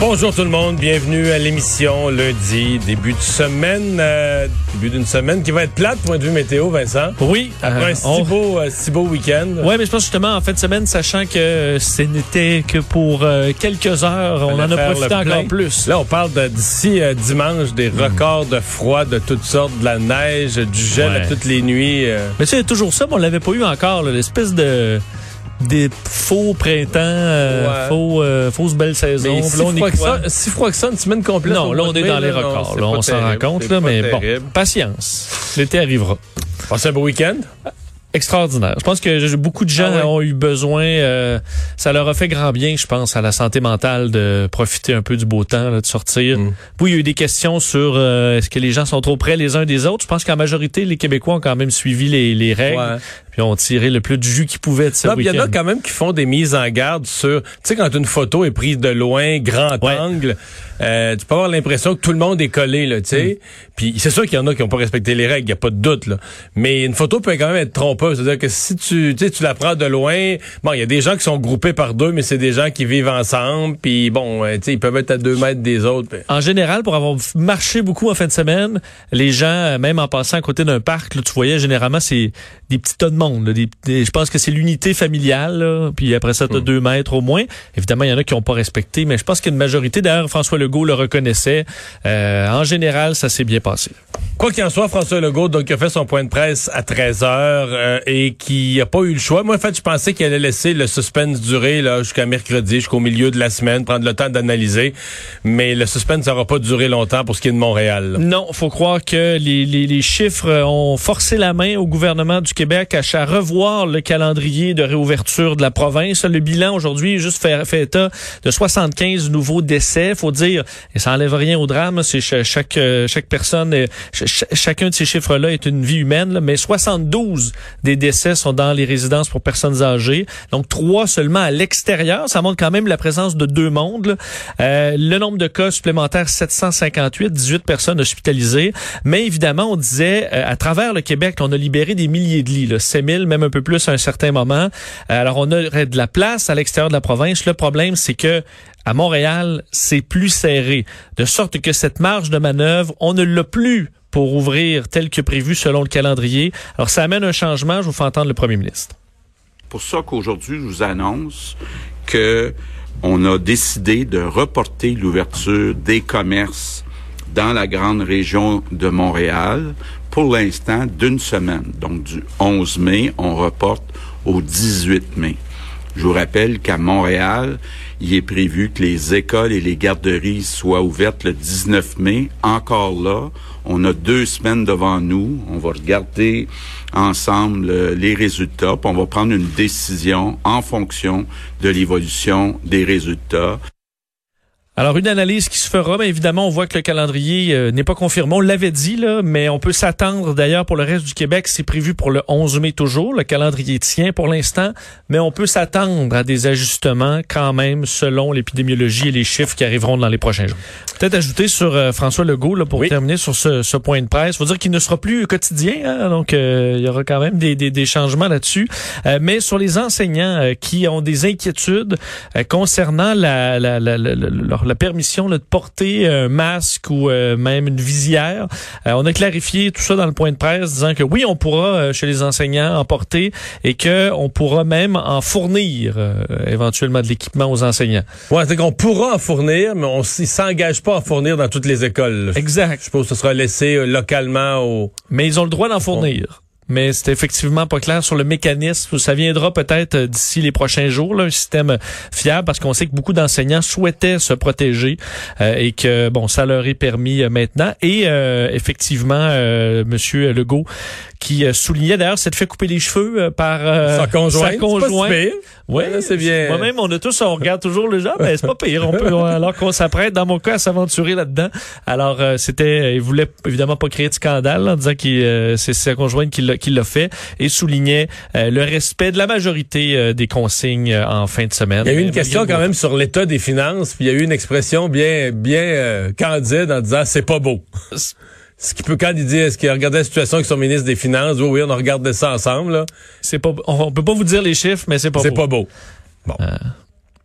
Bonjour tout le monde, bienvenue à l'émission lundi, début de semaine, euh, début d'une semaine qui va être plate point de vue météo, Vincent. Oui, Après un euh, si on- beau, euh, si beau week-end. Ouais, mais je pense justement en fin de semaine, sachant que euh, ce n'était que pour euh, quelques heures, on en a profité encore plus. Là, on parle de- d'ici euh, dimanche des records de froid de toutes sortes, de la neige, du gel Ouais. à toutes les nuits. euh. Mais c'est toujours ça, mais on l'avait pas eu encore, l'espèce de des faux printemps, euh, Ouais. faux, euh, fausses belles saisons. Mais Puis si là, on est froid, que ça, si froid que ça, une semaine complète. Non, là, on est dans les non, records. Là, on s'en rend compte, là, mais terrible. bon, patience. L'été arrivera. Passez un beau week-end. Extraordinaire. Je pense que beaucoup de gens Ah ouais. ont eu besoin, euh, ça leur a fait grand bien, je pense, à la santé mentale de profiter un peu du beau temps, là, de sortir. Mm. Oui, il y a eu des questions sur euh, est-ce que les gens sont trop près les uns des autres? Je pense qu'en majorité, les Québécois ont quand même suivi les, les règles, Ouais. Puis ont tiré le plus de jus qu'ils pouvaient de ce puis Il y en a week-end. quand même qui font des mises en garde sur, tu sais, quand une photo est prise de loin, grand Ouais. angle, euh, tu peux avoir l'impression que tout le monde est collé, là, tu sais. Mm. Puis c'est sûr qu'il y en a qui n'ont pas respecté les règles, il y a pas de doute, là. Mais une photo peut quand même être trompeuse, c'est-à-dire que si tu, tu sais, tu la prends de loin, bon, il y a des gens qui sont groupés par deux, mais c'est des gens qui vivent ensemble, puis bon, euh, tu sais, ils peuvent être à deux mètres des autres. En général, pour avoir marché beaucoup en fin de semaine, les gens, euh, même en passant à côté d'un parc, là, tu voyais généralement c'est des petits de monde. là, des- des- je pense que c'est l'unité familiale. là, puis après ça, tu as deux mètres au moins. Évidemment, il y en a qui n'ont pas respecté, mais je pense qu'une majorité, d'ailleurs, François Legault le reconnaissait. Euh, en général, ça s'est bien passé. Quoi qu'il en soit, François Legault, donc, a fait son point de presse à 13 heures euh, et qui a pas eu le choix. Moi, en fait, je pensais qu'il allait laisser le suspense durer là jusqu'à mercredi, jusqu'au milieu de la semaine, prendre le temps d'analyser. Mais le suspense n'aura pas duré longtemps pour ce qui est de Montréal. là. Non, faut croire que les, les, les chiffres ont forcé la main au gouvernement du Québec à, à revoir le calendrier de réouverture de la province. Le bilan aujourd'hui juste fait, fait état de 75 nouveaux décès. Faut dire, et ça enlève rien au drame, c'est cha- chaque euh, chaque personne, ch- ch- chacun de ces chiffres-là est une vie humaine. mais 72 des décès sont dans les résidences pour personnes âgées, donc trois seulement à l'extérieur. Ça montre quand même la présence de deux mondes. Euh, le nombre de cas supplémentaires 758, 18 personnes hospitalisées. Mais évidemment, on disait euh, à travers le Québec, on a libéré des milliers de lits, là, 7 000, même un peu plus à un certain moment. Euh, alors on aurait de la place à l'extérieur de la province. Le problème, c'est que à Montréal, c'est plus serré, de sorte que cette marge de manœuvre, on ne l'a plus pour ouvrir tel que prévu selon le calendrier. Alors ça amène un changement. Je vous fais entendre le premier ministre. pour ça qu'aujourd'hui, je vous annonce que on a décidé de reporter l'ouverture des commerces dans la grande région de Montréal pour l'instant d'une semaine. Donc du 11 mai, on reporte au 18 mai. Je vous rappelle qu'à Montréal, il est prévu que les écoles et les garderies soient ouvertes le 19 mai. Encore là, on a deux semaines devant nous. On va regarder ensemble euh, les résultats, puis on va prendre une décision en fonction de l'évolution des résultats. Alors, une analyse qui se fera, mais évidemment, on voit que le calendrier euh, n'est pas confirmé. On l'avait dit, là, mais on peut s'attendre, d'ailleurs, pour le reste du Québec, c'est prévu pour le 11 mai toujours. Le calendrier tient pour l'instant, mais on peut s'attendre à des ajustements quand même selon l'épidémiologie et les chiffres qui arriveront dans les prochains jours. Peut-être ajouter sur euh, François Legault, là, pour Oui. terminer sur ce, ce point de presse. faut dire qu'il ne sera plus quotidien, hein, donc euh, il y aura quand même des, des, des changements là-dessus. Euh, mais sur les enseignants euh, qui ont des inquiétudes euh, concernant la, la, la, la, la- leur- la permission là, de porter un masque ou euh, même une visière. Euh, on a clarifié tout ça dans le point de presse, disant que oui, on pourra euh, chez les enseignants en porter et que on pourra même en fournir euh, éventuellement de l'équipement aux enseignants. Ouais, c'est qu'on pourra en fournir, mais on s'engage pas à en fournir dans toutes les écoles. Exact. Je suppose que ce sera laissé euh, localement au... Mais ils ont le droit d'en fournir. Mais c'est effectivement pas clair sur le mécanisme. Ça viendra peut-être euh, d'ici les prochains jours, là, un système fiable, parce qu'on sait que beaucoup d'enseignants souhaitaient se protéger euh, et que bon, ça leur est permis euh, maintenant. Et euh, effectivement, euh, Monsieur Legault qui euh, soulignait d'ailleurs s'être fait couper les cheveux euh, par euh, Sa conjointe, sa c'est pas si. Oui, c'est bien. Moi-même, on a tous, on regarde toujours le genre, mais c'est pas pire. On peut, alors qu'on s'apprête, dans mon cas, à s'aventurer là-dedans. Alors, euh, c'était, il voulait évidemment pas créer de scandale en disant que c'est sa conjointe qui l'a, qui l'a fait et soulignait le respect de la majorité des consignes en fin de semaine. Il y a eu une question quand même sur l'état des finances, puis il y a eu une expression bien, bien candide en disant c'est pas beau. Ce qui peut, quand il dit, est-ce qu'il regardait la situation avec son ministre des Finances? Oui, oui, on a regardé ça ensemble, là. C'est pas, on, peut pas vous dire les chiffres, mais c'est pas beau. C'est pas beau. Bon. Euh,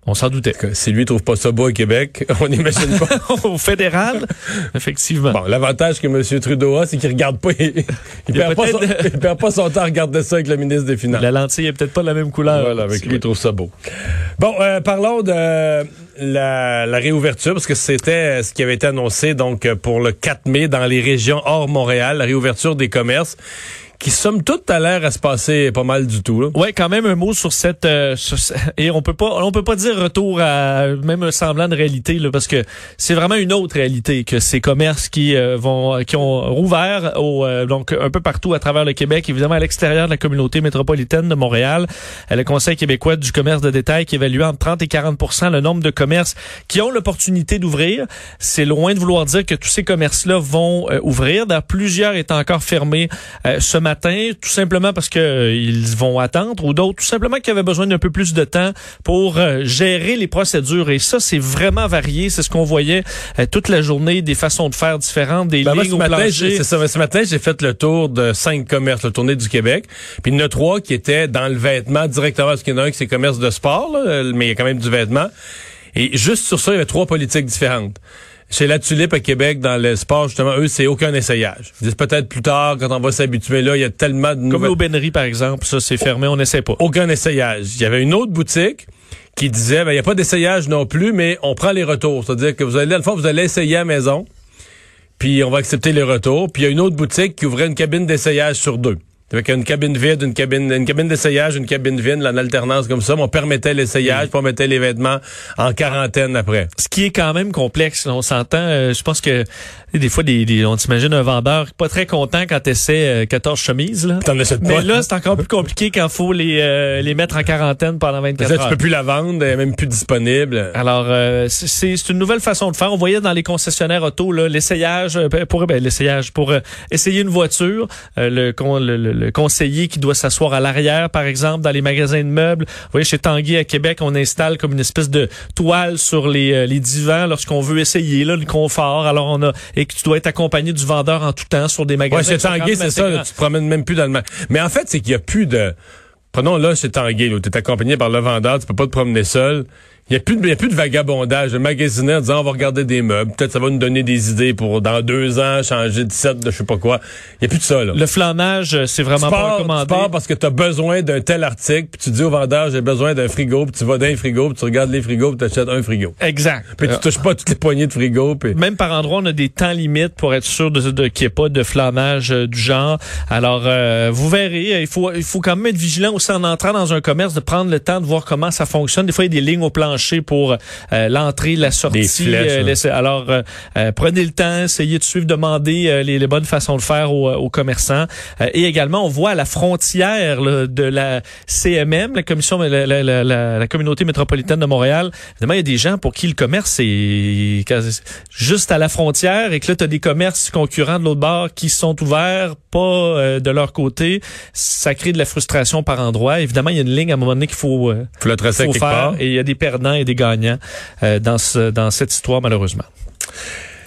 on s'en doutait. Si lui trouve pas ça beau au Québec, on n'imagine pas. au fédéral, effectivement. Bon, l'avantage que M. Trudeau a, c'est qu'il regarde pas, il, perd pas son, il, perd pas son, temps à regarder ça avec le ministre des Finances. La lentille est peut-être pas de la même couleur. Voilà, avec lui, il trouve ça beau. Bon, euh, parlons de la, réouverture, parce que c'était ce qui avait été annoncé donc pour le 4 mai dans les régions hors Montréal, la réouverture des commerces qui somme toute à l'air à se passer pas mal du tout. Là. Ouais, quand même un mot sur cette euh, et on peut pas on peut pas dire retour à même un semblant de réalité là parce que c'est vraiment une autre réalité que ces commerces qui euh, vont qui ont rouvert au euh, donc un peu partout à travers le Québec, évidemment à l'extérieur de la communauté métropolitaine de Montréal. Le Conseil québécois du commerce de détail qui évalue entre 30 et 40% le nombre de commerces qui ont l'opportunité d'ouvrir. C'est loin de vouloir dire que tous ces commerces-là vont ouvrir. Dans plusieurs étant encore fermés ce matin, tout simplement parce que euh, ils vont attendre, ou d'autres tout simplement qui avaient besoin d'un peu plus de temps pour euh, gérer les procédures. Et ça, c'est vraiment varié. C'est ce qu'on voyait euh, toute la journée, des façons de faire différentes, des ben lignes au matin, C'est ça. Ce matin, j'ai fait le tour de cinq commerces, le tournée du Québec. Puis il y en a trois qui étaient dans le vêtement directement, parce qu'il y en a un qui c'est commerce de sport, mais il y a quand même du vêtement. Et juste sur ça, il y avait trois politiques différentes. Chez La Tulipe à Québec, dans le sport, justement, eux, c'est aucun essayage. Ils disent peut-être plus tard, quand on va s'habituer là, il y a tellement de Comme l'aubainerie, par exemple, ça, c'est fermé, on n'essaie pas. Aucun essayage. Il y avait une autre boutique qui disait, ben, il n'y a pas d'essayage non plus, mais on prend les retours. C'est-à-dire que vous allez, à la fois, vous allez essayer à la maison, puis on va accepter les retours. Puis il y a une autre boutique qui ouvrait une cabine d'essayage sur deux. Avec une cabine vide, une cabine, une cabine d'essayage, une cabine vide, en alternance comme ça. On permettait l'essayage, puis on mettait les vêtements en quarantaine après. Ce qui est quand même complexe. On s'entend. Euh, je pense que des fois, des, on s'imagine un vendeur pas très content quand tu essaies 14 chemises. Là. T'en pas. Mais là, c'est encore plus compliqué quand faut les euh, les mettre en quarantaine pendant 24 heures. Tu peux plus la vendre, elle est même plus disponible. Alors, euh, c'est une nouvelle façon de faire. On voyait dans les concessionnaires auto l'essayage pour ben, l'essayage pour essayer une voiture. le, le le conseiller qui doit s'asseoir à l'arrière, par exemple, dans les magasins de meubles. Vous voyez, chez Tanguy à Québec, on installe comme une espèce de toile sur les, euh, les divans lorsqu'on veut essayer là, le confort. Alors on a que tu dois être accompagné du vendeur en tout temps sur des magasins. Ouais, chez Tanguy, c'est ça. tu te promènes même plus dans le. Mais en fait, c'est qu'il y a plus de. Prenons là, chez Tanguy, tu es accompagné par le vendeur, tu peux pas te promener seul. Il n'y a, plus de, y a plus de vagabondage, de magasiner en disant on va regarder des meubles. Peut-être ça va nous donner des idées pour dans deux ans changer de set de je sais pas quoi. Il n'y a plus de ça. Là. Le flanage, euh, c'est vraiment pas recommandé. Tu pars parce que tu as besoin d'un tel article, puis tu dis au vendeur j'ai besoin d'un frigo, puis tu vas dans un frigo, puis tu regardes les frigos, puis tu achètes un frigo. Exact. Puis tu euh, touches pas toutes les poignées de frigo. Puis... Même par endroit, on a des temps limites pour être sûr de, de qu'il n'y ait pas de flanage euh, du genre. Alors, vous verrez, il faut, il faut quand même être vigilant aussi en entrant dans un commerce, de prendre le temps de voir comment ça fonctionne. Des fois, il y a des lignes au plancher pour euh, l'entrée, la sortie. Euh, alors, euh, prenez le temps, essayez de suivre, demandez les, bonnes façons de faire aux, commerçants. et également, on voit à la frontière de la CMM, la commission, la, la, la, communauté métropolitaine de Montréal, évidemment, il y a des gens pour qui le commerce est juste à la frontière et que là, tu as des commerces concurrents de l'autre bord qui sont ouverts, pas de leur côté. Ça crée de la frustration par endroit. Évidemment, il y a une ligne à un moment donné qu'il faut, faut, le tracer faut faire. Et il y a des perdants et des gagnants euh, dans, ce, dans cette histoire, malheureusement.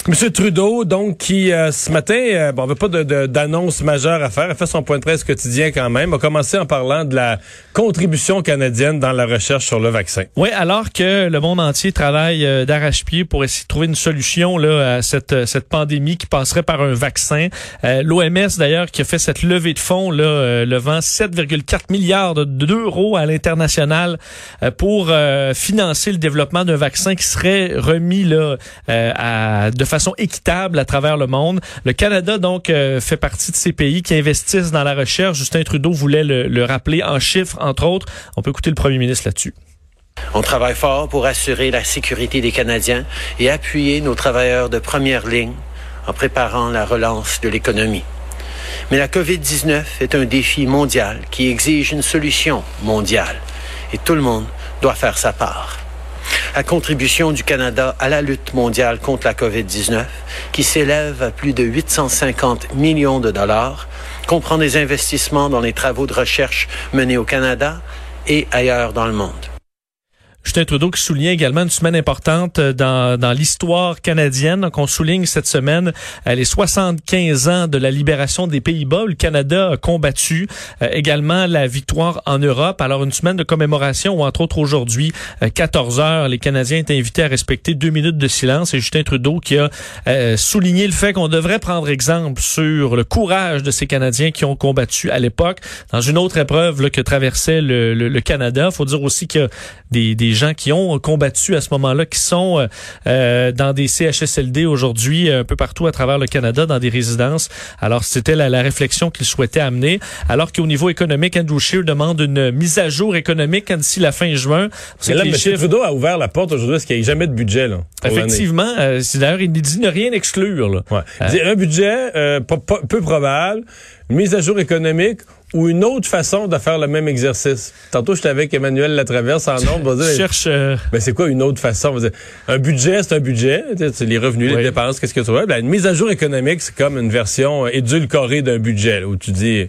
Monsieur Trudeau, donc, qui euh, ce matin, euh, bon, on veut pas d'annonce majeure à faire, a fait son point de presse quotidien quand même, a commencé en parlant de la contribution canadienne dans la recherche sur le vaccin. Oui, alors que le monde entier travaille euh, d'arrache-pied pour essayer de trouver une solution là, à cette, cette pandémie qui passerait par un vaccin. L'OMS, d'ailleurs, qui a fait cette levée de fonds, là, levant 7,4 milliards d'euros à l'international pour financer le développement d'un vaccin qui serait remis là, à, de façon équitable à travers le monde. Le Canada, donc, euh, fait partie de ces pays qui investissent dans la recherche. Justin Trudeau voulait le, le rappeler en chiffres, entre autres. On peut écouter le premier ministre là-dessus. On travaille fort pour assurer la sécurité des Canadiens et appuyer nos travailleurs de première ligne en préparant la relance de l'économie. Mais la COVID-19 est un défi mondial qui exige une solution mondiale. et tout le monde doit faire sa part. La contribution du Canada à la lutte mondiale contre la COVID-19, qui s'élève à plus de 850 millions de dollars, comprend des investissements dans les travaux de recherche menés au Canada et ailleurs dans le monde. Justin Trudeau qui souligne également une semaine importante euh, dans, dans l'histoire canadienne. Donc, on souligne cette semaine euh, les 75 ans de la libération des Pays-Bas. Le Canada a combattu euh, également la victoire en Europe. Alors, une semaine de commémoration où, entre autres, aujourd'hui, 14 heures, les Canadiens étaient invités à respecter deux minutes de silence. Et Justin Trudeau qui a souligné le fait qu'on devrait prendre exemple sur le courage de ces Canadiens qui ont combattu à l'époque dans une autre épreuve là, que traversait le, le, le Canada. faut dire aussi que des, des gens qui ont combattu à ce moment-là, qui sont euh, euh dans des CHSLD aujourd'hui, un peu partout à travers le Canada, dans des résidences. Alors, c'était la, la, réflexion qu'il souhaitait amener. Alors qu'au niveau économique, Andrew Scheer demande une mise à jour économique d'ici la fin juin. C'est là, M. Chiffres... Trudeau a ouvert la porte aujourd'hui parce qu'il n'y a jamais de budget. Là, Effectivement. Euh, D'ailleurs, il dit ne rien exclure. Là. Ouais. Euh, un budget euh, peu probable, une mise à jour économique ou une autre façon de faire le même exercice. Tantôt, j'étais avec Emmanuel Latraverse en nombre. Je cherche... Euh... Ben, c'est quoi une autre façon? Un budget, c'est un budget. Les revenus, les dépenses, qu'est-ce que tu vois? Ben, une mise à jour économique, c'est comme une version édulcorée d'un budget, là, où tu dis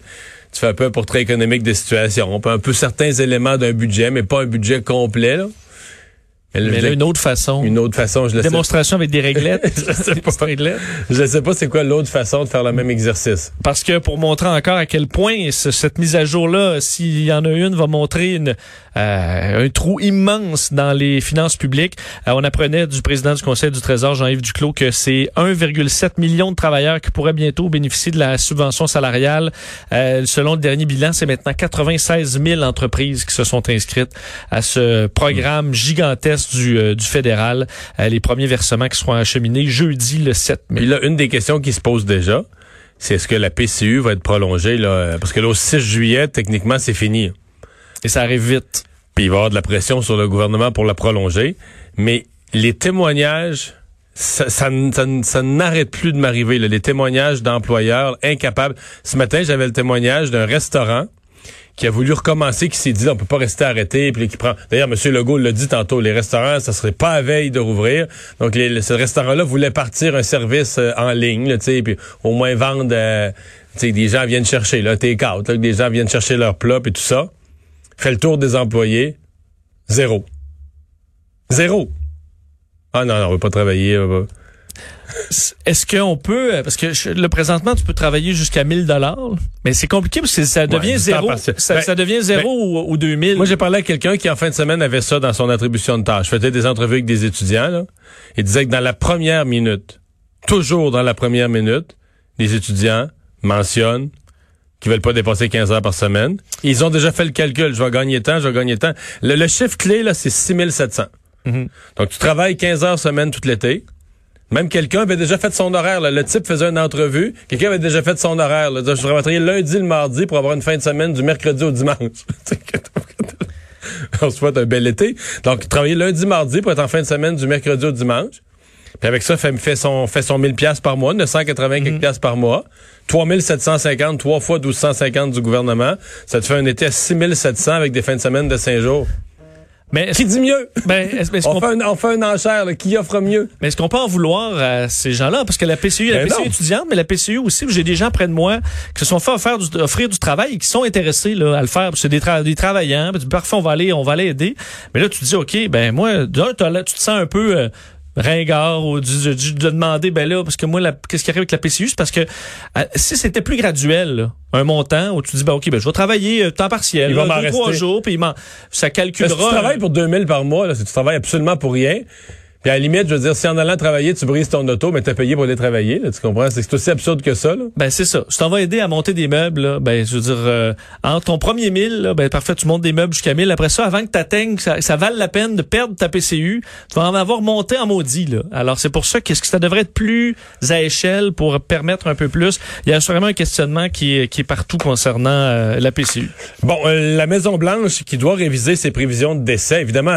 tu fais un peu un portrait économique des situations. On peut un peu certains éléments d'un budget, mais pas un budget complet. Là. Mais là, une autre façon. Une autre façon, je le Démonstration avec des réglettes. je sais pas. je sais pas c'est quoi l'autre façon de faire le même exercice. Parce que pour montrer encore à quel point cette mise à jour-là, s'il y en a une, va montrer une, euh, un trou immense dans les finances publiques. Euh, on apprenait du président du Conseil du Trésor, Jean-Yves Duclos, que c'est 1,7 million de travailleurs qui pourraient bientôt bénéficier de la subvention salariale. Euh, selon le dernier bilan, c'est maintenant 96 000 entreprises qui se sont inscrites à ce programme gigantesque du, euh, du fédéral. Euh, les premiers versements qui seront acheminés jeudi le 7 mai. Puis là, une des questions qui se pose déjà, c'est est-ce que la PCU va être prolongée là? Parce que là au 6 juillet techniquement c'est fini. Et ça arrive vite. Puis il va y avoir de la pression sur le gouvernement pour la prolonger, mais les témoignages ça, ça, ça, n'arrête plus de m'arriver. Les témoignages d'employeurs incapables. Ce matin, j'avais le témoignage d'un restaurant qui a voulu recommencer, qui s'est dit on peut pas rester arrêté, puis qui prend. D'ailleurs, M. Legault l'a dit tantôt, les restaurants, ça serait pas à veille de rouvrir. Donc, les, ce restaurant-là voulait partir un service euh, en ligne, puis au moins vendre. Euh, des gens viennent chercher là, take out, là, des gens viennent chercher leur plat et tout ça. Fait le tour des employés, zéro, zéro. Ah non, non, on veut pas travailler. Est-ce qu'on peut, euh, parce que le présentement, tu peux travailler jusqu'à 1000 dollars, mais c'est compliqué parce que ça devient zéro. Ça, ben, ça, devient zéro ben, ou, 2000. Moi, j'ai parlé à quelqu'un qui, en fin de semaine, avait ça dans son attribution de tâche. Faisait des entrevues avec des étudiants, là. Il disait que dans la première minute, toujours dans la première minute, les étudiants mentionnent qu'ils veulent pas dépasser 15 heures par semaine. Ils ont déjà fait le calcul. Je vais gagner temps, je vais gagner temps. Le, chiffre clé, là, c'est 6700. Mm Donc, tu travailles 15 heures semaine toute l'été. Même quelqu'un avait déjà fait son horaire. Le type faisait une entrevue. Quelqu'un avait déjà fait son horaire. Là. Je travailler lundi, le mardi pour avoir une fin de semaine du mercredi au dimanche. On se souhaite un bel été. Donc, travailler lundi, mardi pour être en fin de semaine du mercredi au dimanche. Puis avec ça, fait, fait son, fait son 1000 pièces par mois, 980 quelques mhm. pièces par mois. 3750, 3 fois 1250 du gouvernement. Ça te fait un été à 6700 avec des fins de semaine de 5 jours. Mais qui dit mieux? Ben, on, fait un, on, fait un, enchère, qui offre mieux? Mais est-ce qu'on peut en vouloir à ces gens-là? Parce que la PCU, la ben PCU étudiante, mais la PCU aussi, j'ai des gens près de moi qui se sont fait offrir du, offrir du travail et qui sont intéressés là, à le faire. C'est des, des travaillants. Parfois, on va aller, on va aller aider. Mais là, tu te dis, ok, ben moi, tu te sens un peu euh, ringard ou de, demander ben là parce que moi qu'est-ce qui arrive avec la PCU c'est parce que euh, si c'était plus graduel un montant où tu dis ben OK ben je vais travailler euh, temps partiel il va deux, trois jours puis ça calculera si tu travailles pour 2000 par mois là, si tu travailles absolument pour rien puis à la limite, je veux dire, si en allant travailler, tu brises ton auto, mais t'as payé pour aller travailler, là, tu comprends? C'est aussi absurde que ça, là. Ben, c'est ça. Je t'en vais aider à monter des meubles, là, ben, je veux dire, euh, en ton premier mille, là, ben, parfait, tu montes des meubles jusqu'à 1000. Après ça, avant que t'atteignes, ça, ça vale la peine de perdre ta PCU, tu vas en avoir monté en maudit, là. Alors, c'est pour ça qu'est-ce que ça devrait être plus à échelle pour permettre un peu plus? Il y a sûrement un questionnement qui est, qui est partout concernant euh, la PCU. Bon, euh, la Maison-Blanche qui doit réviser ses prévisions de décès, évidemment,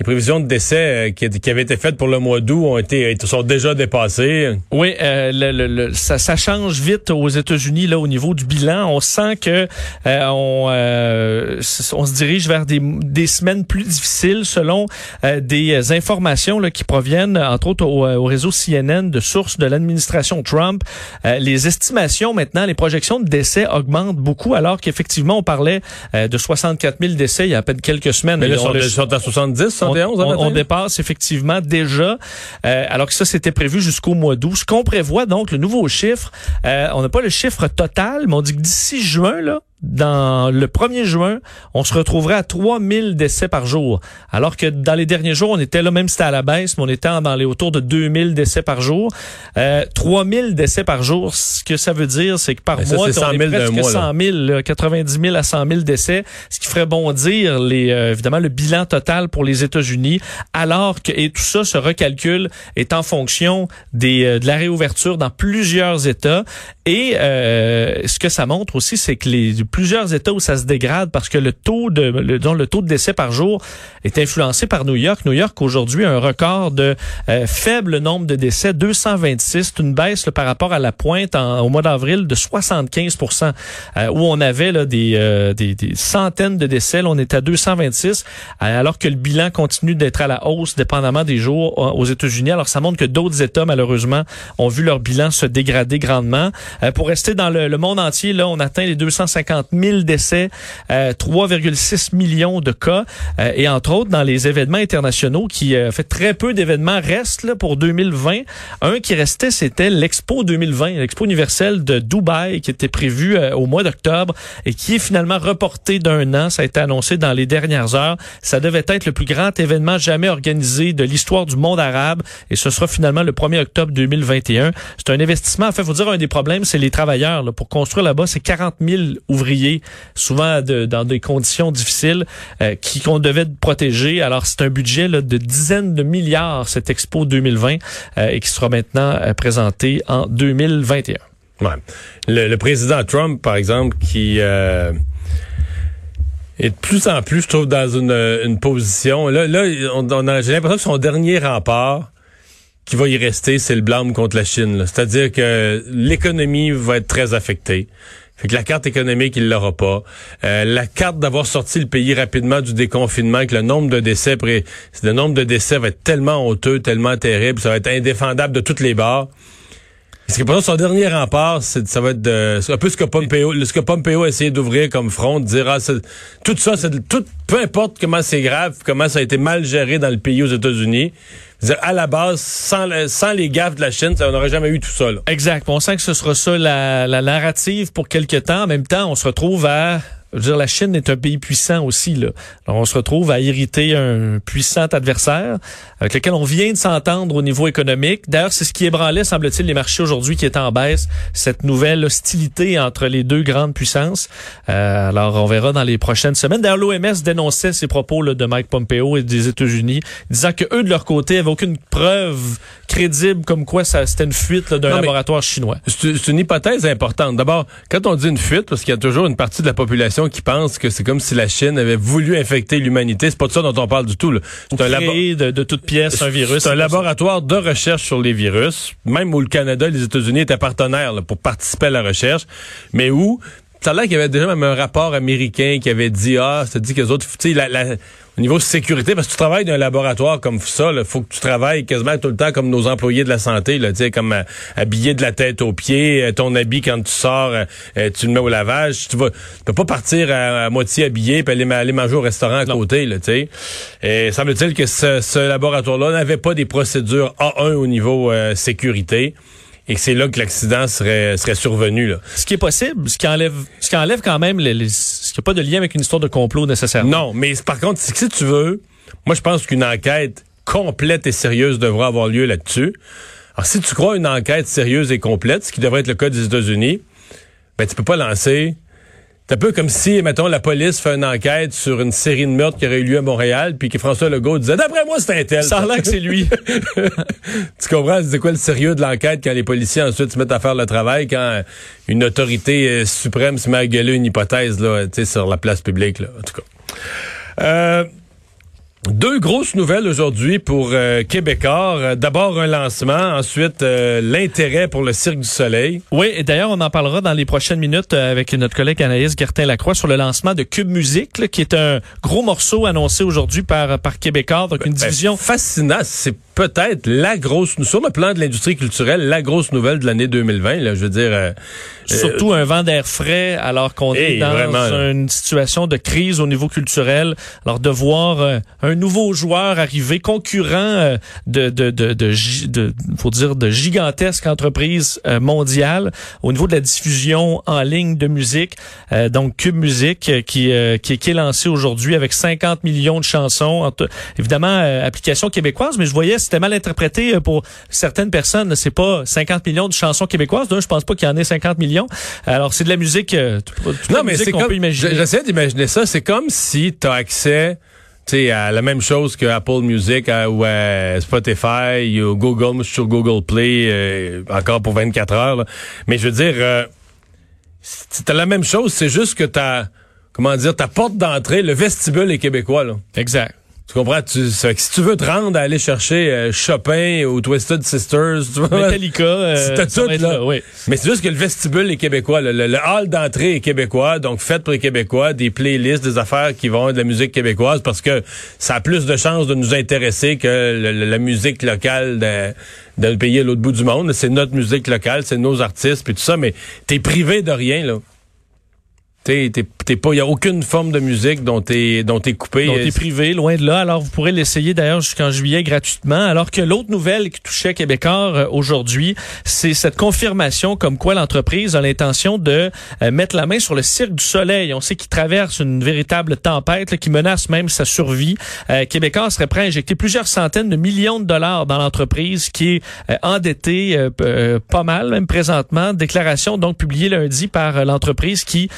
les prévisions de décès euh, qui, qui, avaient été faites pour le mois d'août ont été sont déjà dépassées. Oui, euh, le, le, ça, ça, change vite aux États-Unis là au niveau du bilan. On sent que euh, on, euh, on se dirige vers des, des semaines plus difficiles selon des informations là, qui proviennent entre autres au, au réseau CNN de sources de l'administration Trump. les estimations maintenant, les projections de décès augmentent beaucoup alors qu'effectivement on parlait de 64 000 décès il y a à peine quelques semaines. Mais là, ils sont, à 70, on, dépasse effectivement déjà, euh, alors que ça, c'était prévu jusqu'au mois d'août. Ce qu'on prévoit, donc, le nouveau chiffre, euh, on n'a pas le chiffre total, mais on dit que d'ici juin, là, dans le 1er juin, on se retrouverait à 3000 décès par jour. Alors que dans les derniers jours, on était là, même si c'était à la baisse, mais on était dans les autour de 2000 décès par jour. Euh, 3000 décès par jour, ce que ça veut dire, c'est que par ben, mois, on est presque mois, 100 000, 90 000 à 100 000 décès, ce qui ferait bondir les, euh, évidemment le bilan total pour les États-Unis, alors que, et tout ça se recalcule, est en fonction des, euh, de la réouverture dans plusieurs États. Et euh, ce que ça montre aussi, c'est que les plusieurs États où ça se dégrade parce que le taux de le, le taux de décès par jour est influencé par New York. New York aujourd'hui a un record de euh, faible nombre de décès, 226, c'est une baisse par rapport à la pointe au mois d'avril de 75% euh, où on avait là, des, euh, des, des, centaines de décès, là, on est à 226 alors que le bilan continue d'être à la hausse dépendamment des jours aux États-Unis. Alors ça montre que d'autres États malheureusement ont vu leur bilan se dégrader grandement. pour rester dans le, le monde entier, là, on atteint les 250 000 décès, 3,6 euh, millions de cas. Euh, et entre autres, dans les événements internationaux, qui euh, fait très peu d'événements restent là, pour 2020. Un qui restait, c'était l'Expo 2020, l'Expo universelle de Dubaï, qui était prévu au mois d'octobre et qui est finalement reporté d'un an. Ça a été annoncé dans les dernières heures. Ça devait être le plus grand événement jamais organisé de l'histoire du monde arabe et ce sera finalement le 1er octobre 2021. C'est un investissement. En fait, faut dire un des problèmes, c'est les travailleurs. Là. Pour construire là-bas, c'est 40 000 ouvriers souvent dans des conditions difficiles, euh, qui qu'on devait protéger. Alors c'est un budget de dizaines de milliards cette Expo 2020 euh, et qui sera maintenant euh, présenté en 2021. Ouais. Le, président Trump, par exemple, qui est de plus en plus, je trouve, dans une, position. Là, j'ai l'impression que son dernier rempart qui va y rester, c'est le blâme contre la Chine. C'est-à-dire que l'économie va être très affectée. Fait que la carte économique, il l'aura pas. Euh, la carte d'avoir sorti le pays rapidement du déconfinement, que le nombre de décès, le nombre de décès va être tellement honteux, tellement terrible, ça va être indéfendable de toutes les barres. Ce qui est son dernier rempart, ça va être de, un peu ce que Pompeo, ce que Pompeo a essayé d'ouvrir comme front, de dire, ah, tout ça, tout, peu importe comment c'est grave, comment ça a été mal géré dans le pays aux États-Unis. À la base, sans, sans les gaffes de la Chine, ça, on n'aurait jamais eu tout ça. Là. Exact. On sent que ce sera ça la, la narrative pour quelque temps. En même temps, on se retrouve à je veux dire, la Chine est un pays puissant aussi. Là. Alors, on se retrouve à hériter un puissant adversaire avec lequel on vient de s'entendre au niveau économique. D'ailleurs, c'est ce qui ébranlait, semble-t-il, les marchés aujourd'hui qui est en baisse, cette nouvelle hostilité entre les deux grandes puissances. Euh, alors, on verra dans les prochaines semaines. D'ailleurs, l'OMS dénonçait ces propos là, de Mike Pompeo et des États-Unis, disant que eux, de leur côté, avaient aucune preuve crédible comme quoi ça c'était une fuite d'un laboratoire chinois. C'est une hypothèse importante. D'abord, quand on dit une fuite, parce qu'il y a toujours une partie de la population qui pense que c'est comme si la Chine avait voulu infecter l'humanité. C'est pas de ça dont on parle du tout. C'est un de, de toute pièce un virus. C'est un laboratoire de recherche sur les virus, même où le Canada et les États-Unis étaient partenaires pour participer à la recherche, mais où ça a l'air qu'il y avait déjà même un rapport américain qui avait dit ah, ça dit que les autres, tu sais, la, la au niveau sécurité, parce que tu travailles dans un laboratoire comme ça, il faut que tu travailles quasiment tout le temps comme nos employés de la santé, là, comme euh, habillé de la tête aux pieds, euh, ton habit quand tu sors, euh, tu le mets au lavage, tu vas, peux pas partir à, moitié habillé puis aller, aller, manger au restaurant à côté, là, tu sais. Et semble-t-il que ce, ce laboratoire-là n'avait pas des procédures A1 au niveau sécurité et que c'est là que l'accident serait, serait survenu. Là. Ce qui est possible, ce qui enlève, ce qui enlève quand même, les, ce qui n'a pas de lien avec une histoire de complot nécessairement. Non, mais par contre, si tu veux, moi je pense qu'une enquête complète et sérieuse devra avoir lieu là-dessus. Alors si tu crois une enquête sérieuse et complète, ce qui devrait être le cas des États-Unis, ben tu peux pas lancer c'est un peu comme si, mettons, la police fait une enquête sur une série de meurtres qui aurait eu lieu à Montréal, puis que François Legault disait, d'après moi, c'est un tel. Ça a l'air que c'est lui. tu comprends? C'est quoi le sérieux de l'enquête quand les policiers ensuite se mettent à faire le travail, quand une autorité euh, suprême se met à gueuler une hypothèse, là, tu sais, sur la place publique, là, en tout cas. Euh, Deux grosses nouvelles aujourd'hui pour euh, Québécois. Euh, D'abord un lancement, ensuite euh, l'intérêt pour le Cirque du Soleil. Oui, et d'ailleurs, on en parlera dans les prochaines minutes euh, avec notre collègue Anaïs Gertin-Lacroix sur le lancement de Cube Musique, là, qui est un gros morceau annoncé aujourd'hui par, par Québécois, donc une Ben, division... fascinant. C'est peut-être la grosse, sur le plan de l'industrie culturelle, la grosse nouvelle de l'année 2020. Là, je veux dire, euh, Surtout un vent d'air frais alors qu'on est Hey, dans vraiment, une situation de crise au niveau culturel. Alors de voir euh, un nouveau joueur arriver, concurrent euh, de, de, de, de, faut dire, de gigantesques entreprises euh, mondiales au niveau de la diffusion en ligne de musique. Euh, donc Cube euh, qui, euh, qui, qui est lancé aujourd'hui avec 50 millions de chansons. Entre- évidemment, euh, application québécoise, mais je voyais c'était mal interprété pour certaines personnes. C'est pas 50 millions de chansons québécoises. D'un, je pense pas qu'il y en ait 50 millions. Alors c'est de la musique, euh, non, mais c'est comme, j'essaie d'imaginer ça. C'est comme si tu as accès, sais, à la même chose que Apple Music à- ou à Spotify ou Google. Moi, je suis sur Google Play euh, encore pour 24 heures. là. Mais je veux dire, euh, c'est la même chose. C'est juste que ta, comment dire, ta porte d'entrée, le vestibule est québécois. Là. Exact. Tu comprends? Tu, ça fait que si tu veux te rendre à aller chercher euh, Chopin ou Twisted Sisters, tu vois, Metallica, euh, T'as tout, là. oui. Mais c'est juste que le vestibule est québécois. Le, le- le hall d'entrée est québécois, donc fait pour les Québécois, des playlists, des affaires qui vont être de la musique québécoise parce que ça a plus de chances de nous intéresser que le- la musique locale de- d'un pays à l'autre bout du monde. C'est notre musique locale, c'est nos artistes, puis tout ça, mais t'es privé de rien, là. T'es, t'es, t'es pas, y a aucune forme de musique dont t'es, dont t'es coupé. Donc, est privé, loin de là. Alors, vous pourrez l'essayer d'ailleurs jusqu'en juillet gratuitement. Alors que l'autre nouvelle qui touchait Québécois euh, aujourd'hui, c'est cette confirmation comme quoi l'entreprise a l'intention de euh, mettre la main sur le Cirque du Soleil. On sait qu'il traverse une véritable tempête là, qui menace même sa survie. Euh, Québécois serait prêt à injecter plusieurs centaines de millions de dollars dans l'entreprise qui est euh, endettée euh, pas mal, même présentement. Déclaration donc publiée lundi par l'entreprise qui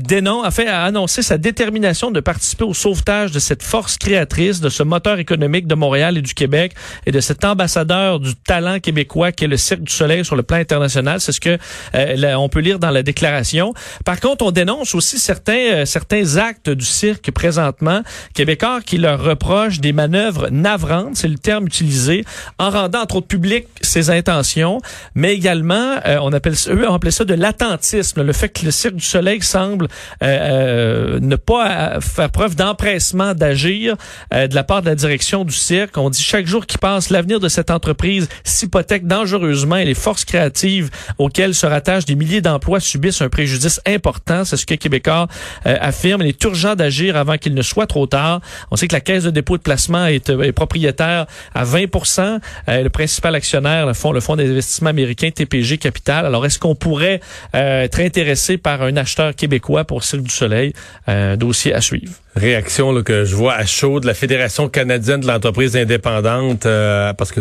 dénonce, a fait a annoncé sa détermination de participer au sauvetage de cette force créatrice, de ce moteur économique de Montréal et du Québec et de cet ambassadeur du talent québécois qui est le Cirque du Soleil sur le plan international. C'est ce que euh, on peut lire dans la déclaration. Par contre, on dénonce aussi certains euh, certains actes du cirque présentement québécois qui leur reprochent des manœuvres navrantes, c'est le terme utilisé, en rendant entre autres public ses intentions, mais également euh, on appelle eux ont appelé ça de l'attentisme, le fait que le Cirque du Soleil semble euh, euh, ne pas euh, faire preuve d'empressement d'agir euh, de la part de la direction du cirque. On dit chaque jour qui passe, l'avenir de cette entreprise s'hypothèque dangereusement et les forces créatives auxquelles se rattachent des milliers d'emplois subissent un préjudice important. C'est ce que Québécois affirme. Il est urgent d'agir avant qu'il ne soit trop tard. On sait que la Caisse de dépôt de placement est, est propriétaire à 20% euh, Le principal actionnaire, le fonds, le fonds d'investissement américain TPG Capital. Alors, est-ce qu'on pourrait euh, être intéressé par un acheteur québécois pour Cirque du Soleil? Un dossier à suivre. Réaction là, que je vois à chaud de la Fédération canadienne de l'entreprise indépendante euh, parce que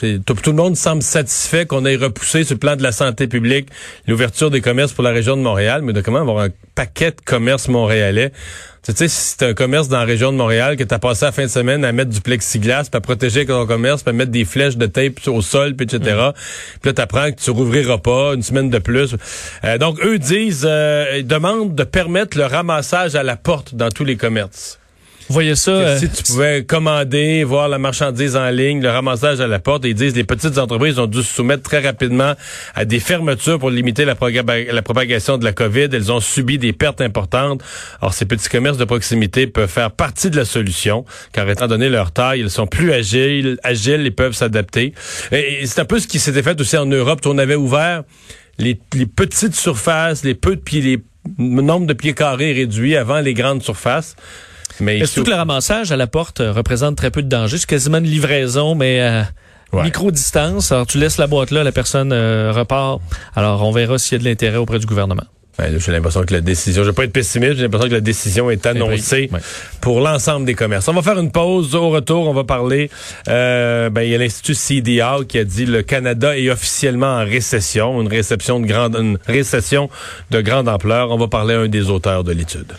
tout le monde semble satisfait qu'on ait repoussé sur le plan de la santé publique l'ouverture des commerces pour la région de Montréal, mais de comment avoir un paquet de commerces montréalais? Tu sais, si c'est un commerce dans la région de Montréal que tu as passé la fin de semaine à mettre du plexiglas, puis à protéger ton commerce, puis à mettre des flèches de tape au sol, puis etc. Puis là, tu apprends que tu rouvriras pas une semaine de plus. Euh, donc, eux disent, euh, ils demandent de permettre le ramassage à la porte dans tous les commerces. Voyez ça? Euh, si tu pouvais commander, voir la marchandise en ligne, le ramassage à la porte, ils disent les petites entreprises ont dû se soumettre très rapidement à des fermetures pour limiter la, propagation de la COVID. Elles ont subi des pertes importantes. Or, ces petits commerces de proximité peuvent faire partie de la solution, car étant donné leur taille, ils sont plus agiles, agiles et peuvent s'adapter. Et, et c'est un peu ce qui s'était fait aussi en Europe. On avait ouvert les, les petites surfaces, les peu de pieds, les le nombre de pieds carrés réduit avant les grandes surfaces. Mais que le ramassage à la porte euh, représente très peu de danger. C'est quasiment une livraison, mais à Ouais. micro-distance. Alors, tu laisses la boîte là, la personne euh, repart. Alors, on verra s'il y a de l'intérêt auprès du gouvernement. Ben, j'ai l'impression que la décision, je vais pas être pessimiste, j'ai l'impression que la décision est annoncée Ouais. pour l'ensemble des commerces. On va faire une pause. Au retour, on va parler. Euh, ben, il y a l'Institut CDA qui a dit le Canada est officiellement en récession, une réception de grande, une récession de grande ampleur. On va parler à un des auteurs de l'étude.